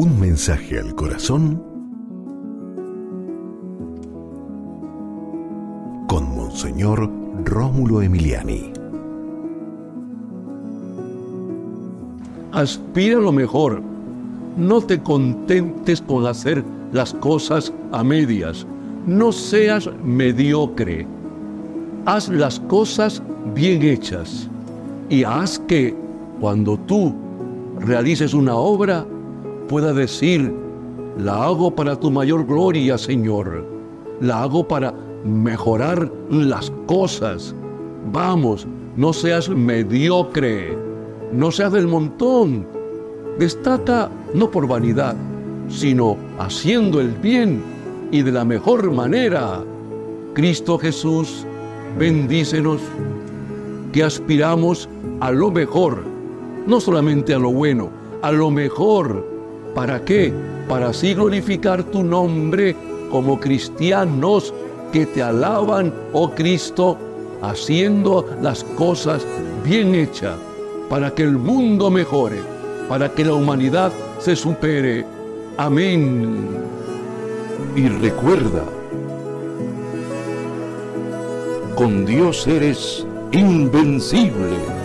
Un mensaje al corazón con Monseñor Rómulo Emiliani. Aspira lo mejor. No te contentes con hacer las cosas a medias. No seas mediocre. Haz las cosas bien hechas y haz que cuando tú realices una obra pueda decir, la hago para tu mayor gloria, Señor. La hago para mejorar las cosas. Vamos, no seas mediocre, no seas del montón. Destaca no por vanidad, sino haciendo el bien y de la mejor manera. Cristo Jesús, bendícenos, que aspiramos a lo mejor, no solamente a lo bueno, a lo mejor. ¿Para qué? Para así glorificar tu nombre como cristianos que te alaban, oh Cristo, haciendo las cosas bien hechas, para que el mundo mejore, para que la humanidad se supere. Amén. Y recuerda, con Dios eres invencible.